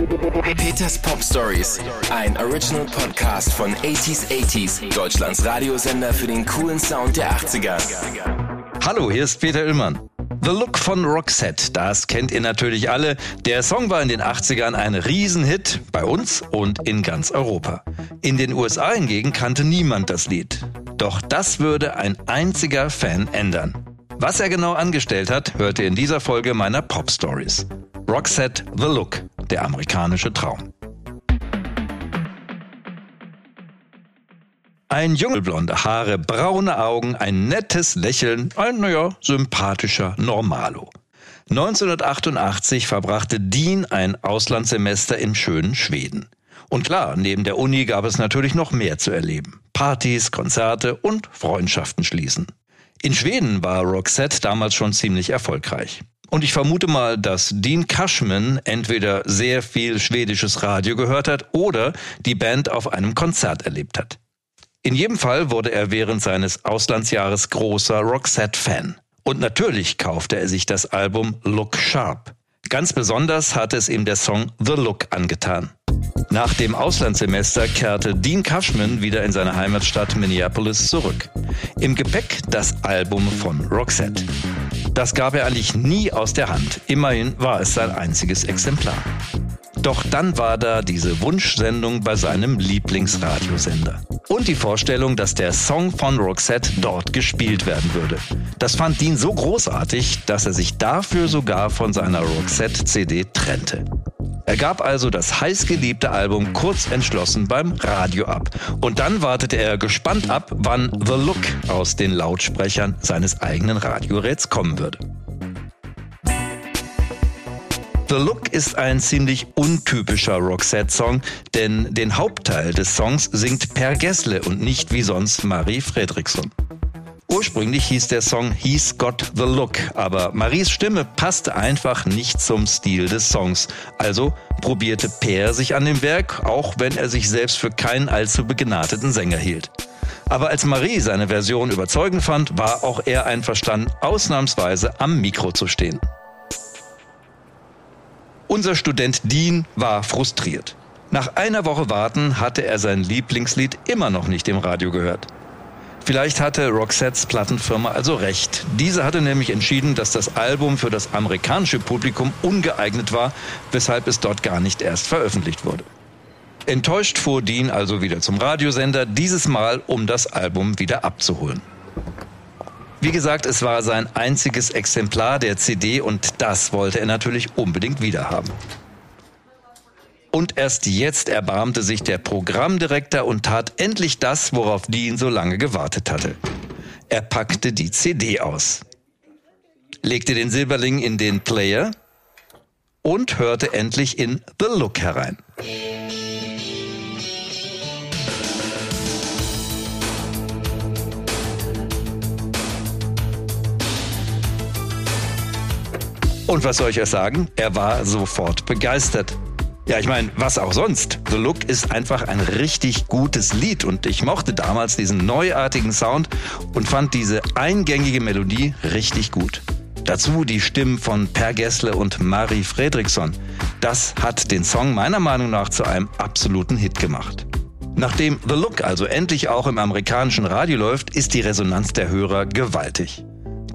Peters Pop Stories, ein Original Podcast von 80s 80s, Deutschlands Radiosender für den coolen Sound der 80er. Hallo, hier ist Peter Illmann. The Look von Roxette, das kennt ihr natürlich alle. Der Song war in den 80ern ein Riesenhit bei uns und in ganz Europa. In den USA hingegen kannte niemand das Lied. Doch das würde ein einziger Fan ändern. Was er genau angestellt hat, hört ihr in dieser Folge meiner Pop Stories. Roxette The Look, der amerikanische Traum. Ein Junge, blonde Haare, braune Augen, ein nettes Lächeln, ein, naja, sympathischer Normalo. 1988 verbrachte Dean ein Auslandssemester im schönen Schweden. Und klar, neben der Uni gab es natürlich noch mehr zu erleben. Partys, Konzerte und Freundschaften schließen. In Schweden war Roxette damals schon ziemlich erfolgreich. Und ich vermute mal, dass Dean Cashman entweder sehr viel schwedisches Radio gehört hat oder die Band auf einem Konzert erlebt hat. In jedem Fall wurde er während seines Auslandsjahres großer Roxette-Fan. Und natürlich kaufte er sich das Album Look Sharp. Ganz besonders hatte es ihm der Song The Look angetan. Nach dem Auslandssemester kehrte Dean Cashman wieder in seine Heimatstadt Minneapolis zurück. Im Gepäck das Album von Roxette. Das gab er eigentlich nie aus der Hand. Immerhin war es sein einziges Exemplar. Doch dann war da diese Wunschsendung bei seinem Lieblingsradiosender. Und die Vorstellung, dass der Song von Roxette dort gespielt werden würde. Das fand Dean so großartig, dass er sich dafür sogar von seiner Roxette-CD trennte. Er gab also das heißgeliebte Album kurz entschlossen beim Radio ab. Und dann wartete er gespannt ab, wann The Look aus den Lautsprechern seines eigenen Radioräts kommen würde. The Look ist ein ziemlich untypischer Roxette-Song, denn den Hauptteil des Songs singt Per Gessle und nicht wie sonst Marie Fredriksson. Ursprünglich hieß der Song He's Got the Look, aber Maries Stimme passte einfach nicht zum Stil des Songs. Also probierte Per sich an dem Werk, auch wenn er sich selbst für keinen allzu begnadeten Sänger hielt. Aber als Marie seine Version überzeugend fand, war auch er einverstanden, ausnahmsweise am Mikro zu stehen. Unser Student Dean war frustriert. Nach einer Woche Warten hatte er sein Lieblingslied immer noch nicht im Radio gehört. Vielleicht hatte Roxettes Plattenfirma also recht. Diese hatte nämlich entschieden, dass das Album für das amerikanische Publikum ungeeignet war, weshalb es dort gar nicht erst veröffentlicht wurde. Enttäuscht fuhr Dean also wieder zum Radiosender, dieses Mal um das Album wieder abzuholen. Wie gesagt, es war sein einziges Exemplar der CD und das wollte er natürlich unbedingt wiederhaben. Und erst jetzt erbarmte sich der Programmdirektor und tat endlich das, worauf Dean so lange gewartet hatte. Er packte die CD aus, legte den Silberling in den Player und hörte endlich in The Look herein. Und was soll ich euch sagen? Er war sofort begeistert. Ja, ich meine, was auch sonst. The Look ist einfach ein richtig gutes Lied und ich mochte damals diesen neuartigen Sound und fand diese eingängige Melodie richtig gut. Dazu die Stimmen von Per Gessle und Marie Fredriksson. Das hat den Song meiner Meinung nach zu einem absoluten Hit gemacht. Nachdem The Look also endlich auch im amerikanischen Radio läuft, ist die Resonanz der Hörer gewaltig.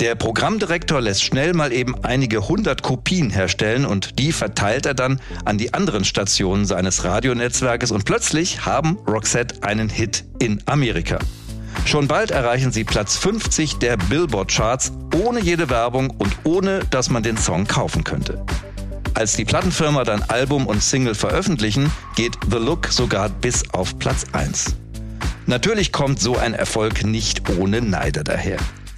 Der Programmdirektor lässt schnell mal eben einige hundert Kopien herstellen und die verteilt er dann an die anderen Stationen seines Radionetzwerkes und plötzlich haben Roxette einen Hit in Amerika. Schon bald erreichen sie Platz 50 der Billboard-Charts ohne jede Werbung und ohne, dass man den Song kaufen könnte. Als die Plattenfirma dann Album und Single veröffentlichen, geht The Look sogar bis auf Platz 1. Natürlich kommt so ein Erfolg nicht ohne Neider daher.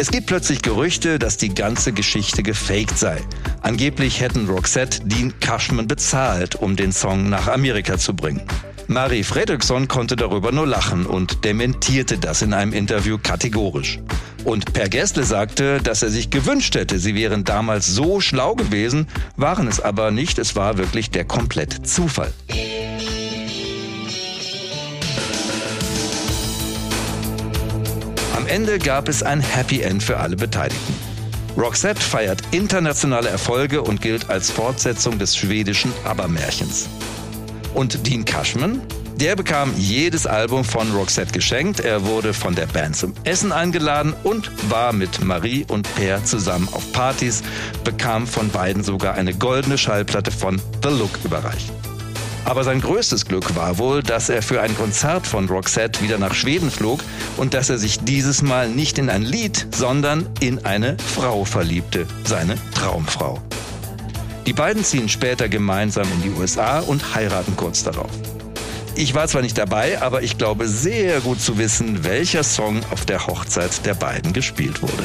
Es gibt plötzlich Gerüchte, dass die ganze Geschichte gefaked sei. Angeblich hätten Roxette Dean Cashman bezahlt, um den Song nach Amerika zu bringen. Marie Fredriksson konnte darüber nur lachen und dementierte das in einem Interview kategorisch. Und Per Gessle sagte, dass er sich gewünscht hätte, sie wären damals so schlau gewesen, waren es aber nicht, es war wirklich der komplette Zufall. Ende gab es ein Happy End für alle Beteiligten. Roxette feiert internationale Erfolge und gilt als Fortsetzung des schwedischen Abermärchens. Und Dean Cashman? Der bekam jedes Album von Roxette geschenkt. Er wurde von der Band zum Essen eingeladen und war mit Marie und Per zusammen auf Partys, bekam von beiden sogar eine goldene Schallplatte von The Look überreicht. Aber sein größtes Glück war wohl, dass er für ein Konzert von Roxette wieder nach Schweden flog und dass er sich dieses Mal nicht in ein Lied, sondern in eine Frau verliebte, seine Traumfrau. Die beiden ziehen später gemeinsam in die USA und heiraten kurz darauf. Ich war zwar nicht dabei, aber ich glaube sehr gut zu wissen, welcher Song auf der Hochzeit der beiden gespielt wurde.